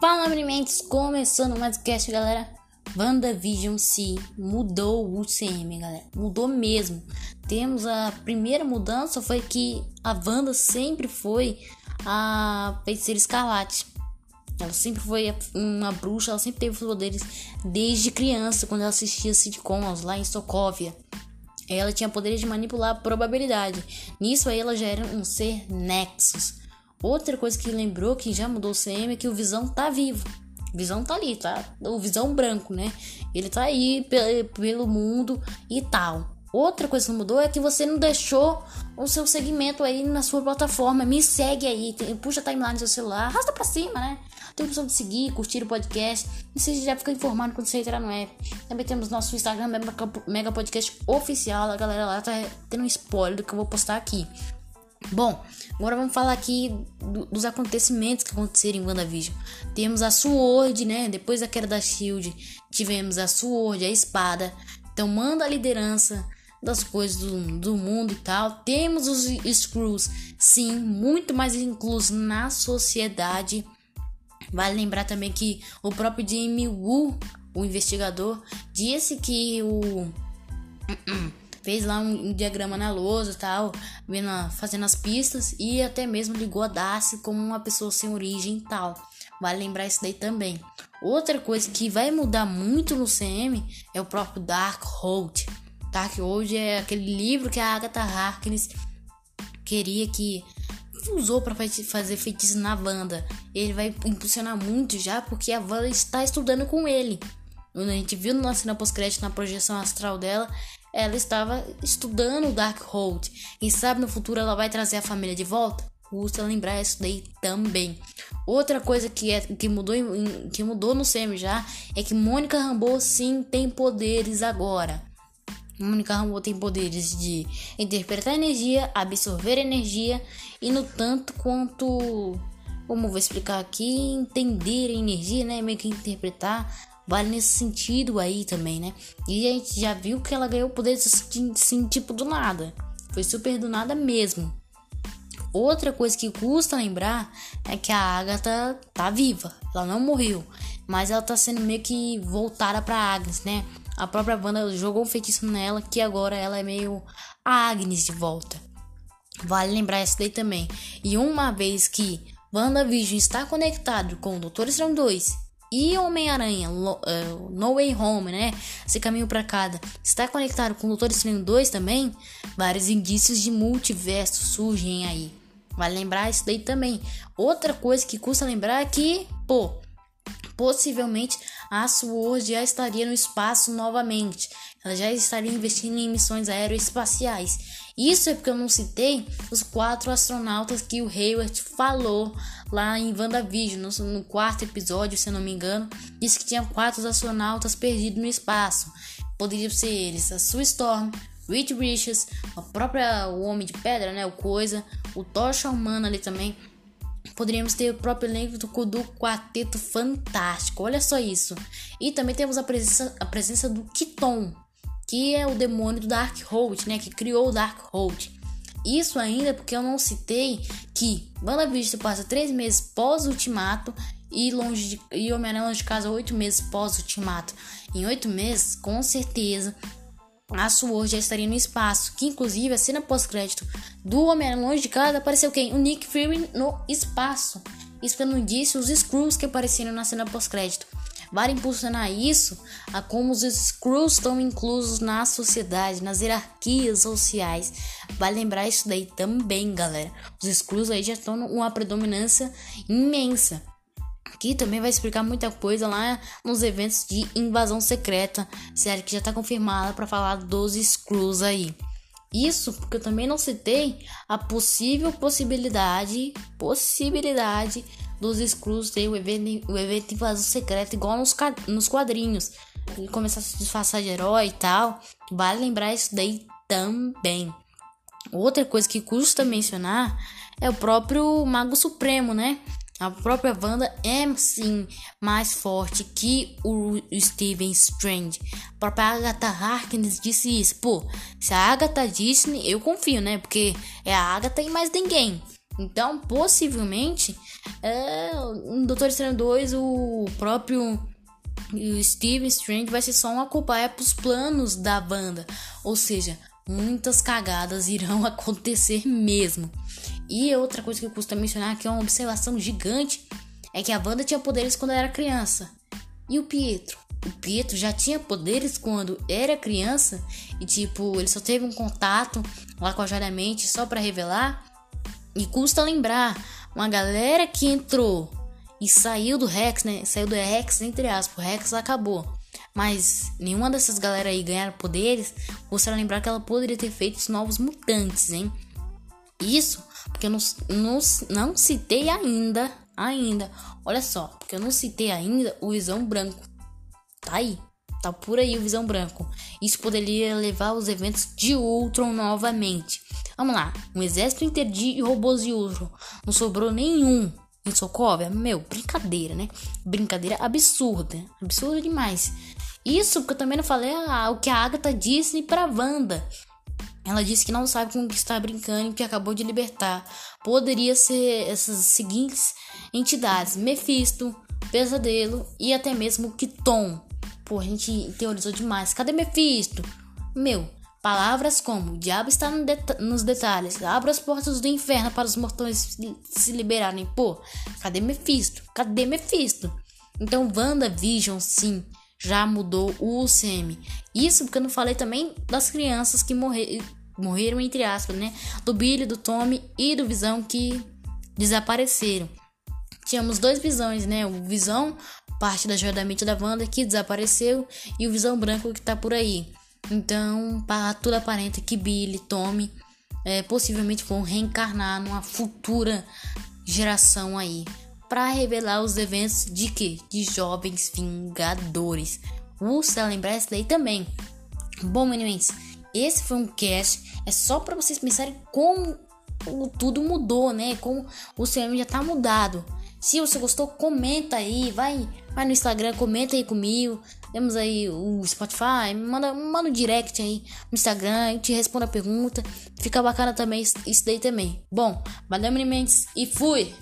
Fala, meninos! Começando mais cast, galera. WandaVision se mudou o UCM, galera. Mudou mesmo. Temos a primeira mudança foi que a Wanda sempre foi a feiticeira escarlate. Ela sempre foi uma bruxa, ela sempre teve os poderes desde criança, quando ela assistia sitcoms lá em Sokovia. Ela tinha poderes de manipular a probabilidade. Nisso aí ela já era um ser Nexus. Outra coisa que lembrou que já mudou o CM é que o Visão tá vivo. O Visão tá ali, tá? O Visão branco, né? Ele tá aí pelo mundo e tal. Outra coisa que mudou é que você não deixou o seu segmento aí na sua plataforma. Me segue aí, puxa a timeline do seu celular, arrasta pra cima, né? Tem opção de seguir, curtir o podcast. E você já fica informado quando você entrar no app. Também temos nosso Instagram, Mega Podcast Oficial. A galera lá tá tendo um spoiler do que eu vou postar aqui. Bom, agora vamos falar aqui do, dos acontecimentos que aconteceram em WandaVision. Temos a Sword, né? Depois da queda da Shield, tivemos a Sword, a espada. Então manda a liderança das coisas do, do mundo e tal. Temos os Screws, sim, muito mais inclusos na sociedade. Vale lembrar também que o próprio Jamie Woo, o investigador, disse que o fez lá um, diagrama na lousa e tal, vendo, fazendo as pistas e até mesmo ligou a Darcy como uma pessoa sem origem e tal. Vale lembrar isso daí também. Outra coisa que vai mudar muito no CM é o próprio Darkhold. Darkhold é aquele livro que a Agatha Harkness queria que usou para fazer feitiço na Wanda. Ele vai impulsionar muito já porque a Wanda está estudando com ele. A gente viu na cena pós-crédito na projeção astral dela, ela estava estudando o Darkhold. Quem sabe no futuro ela vai trazer a família de volta? Custa lembrar isso daí também. Outra coisa que, é, que, mudou, que mudou no SEM já é que Mônica Rambeau sim tem poderes agora. Mônica Rambeau tem poderes de interpretar energia, absorver energia e no tanto quanto, como vou explicar aqui, entender a energia, né, meio que interpretar vale nesse sentido aí também, né? E a gente já viu que ela ganhou o poder assim, tipo do nada. Foi super do nada mesmo. Outra coisa que custa lembrar é que a Agatha tá viva, ela não morreu, mas ela tá sendo meio que voltada para Agnes, né? A própria banda jogou um feitiço nela que agora ela é meio a Agnes de volta. Vale lembrar isso daí também. E uma vez que WandaVision está conectado com o Doutor Estranho 2 e Homem-Aranha uh, No Way Home, né? Esse caminho para cada está conectado com o Doutor Estranho 2 também. Vários indícios de multiverso surgem aí. Vai lembrar isso daí também. Outra coisa que custa lembrar é que, pô, possivelmente a SWORD já estaria no espaço novamente. Ela já estaria investindo em missões aeroespaciais. Isso é porque eu não citei os quatro astronautas que o Hayward falou lá em WandaVision, no, no quarto episódio, se não me engano. Disse que tinha quatro astronautas perdidos no espaço. Poderiam ser eles a Sue Storm, Reed Richards, a própria o Homem de Pedra, né, o Coisa, o Tocha Humana ali também. Poderíamos ter o próprio elenco do, do Quarteto Fantástico, olha só isso. E também temos a presença, a presença do Kiton, que é o demônio do Darkhold, né, que criou o Darkhold. Isso ainda porque eu não citei que WandaVision se passa três meses pós-ultimato e longe de, e Homem-Aranha longe de casa oito meses pós-ultimato. Em oito meses, com certeza, a Sword já estaria no espaço. Que inclusive a cena pós-crédito do Homem-Aranha longe de casa apareceu quem? O Nick Fury no espaço. Isso que eu não disse os Screws que apareceram na cena pós-crédito. Vale impulsionar isso a como os Screws estão inclusos na sociedade, nas hierarquias sociais. Vale lembrar isso daí também, galera. Os Screws aí já estão numa predominância imensa. Que também vai explicar muita coisa lá nos eventos de invasão secreta, série que já está confirmada para falar dos Screws aí. Isso porque eu também não citei a possível possibilidade, possibilidade dos Screws ter o evento, o evento invasão secreta igual nos, nos quadrinhos. E começar a se disfarçar de herói e tal. Vale lembrar isso daí também. Outra coisa que custa mencionar é o próprio Mago Supremo, né? A própria Wanda é sim mais forte que o Steven Strange. A própria Agatha Harkness disse isso. Pô, se a Agatha disse, eu confio, né? Porque é a Agatha e mais ninguém. Então, possivelmente, é, no Doutor Estranho 2, o próprio Steve Strange vai ser só uma cobaia para os planos da banda. Ou seja, muitas cagadas irão acontecer mesmo. E outra coisa que eu custa mencionar, que é uma observação gigante, é que a Wanda tinha poderes quando era criança. E o Pietro? O Pietro já tinha poderes quando era criança e tipo, ele só teve um contato lá com a Jadamente só para revelar. E custa lembrar, uma galera que entrou e saiu do Rex, né? Saiu do Rex entre aspas, o Rex acabou. Mas nenhuma dessas galera aí ganharam poderes. Você lembrar que ela poderia ter feito os novos mutantes, hein? Isso porque eu não, não, não citei ainda, ainda. Olha só, porque eu não citei ainda o Visão Branco. Tá aí, tá por aí o Visão Branco. Isso poderia levar os eventos de Ultron novamente. Vamos lá, um exército interdi e robôs de Ultron. Não sobrou nenhum em Sokovia. Meu, brincadeira, né? Brincadeira absurda, absurda demais. Isso porque eu também não falei ah, o que a Agatha disse pra Wanda. Ela disse que não sabe com o que está brincando e que acabou de libertar. Poderia ser essas seguintes entidades: Mephisto, Pesadelo e até mesmo Kiton. Pô, a gente teorizou demais. Cadê Mephisto? Meu, palavras como: o diabo está no nos detalhes, abra as portas do inferno para os mortões se liberarem. Pô, cadê Mephisto? Cadê Mephisto? Então, WandaVision, sim, já mudou o UCM. Isso porque eu não falei também das crianças que morreram morreram entre aspas, né? Do Billy, do Tommy e do Visão que desapareceram. Tínhamos dois visões, né? O Visão, parte da joia da mente da Wanda, que desapareceu, e o Visão Branco que tá por aí. Então, para tudo aparenta que Billy, Tommy, é, possivelmente vão reencarnar numa futura geração aí, para revelar os eventos de que? De jovens vingadores. Usa lembrar daí também. Bom, meninos, esse foi um cast. É só para vocês pensarem como tudo mudou, né? Como o cinema já tá mudado. Se você gostou, comenta aí, vai, vai no Instagram, comenta aí comigo. Temos aí o Spotify, manda, manda um direct aí no Instagram, eu te respondo a pergunta. Fica bacana também isso daí também. Bom, valeu, Mendes, e fui!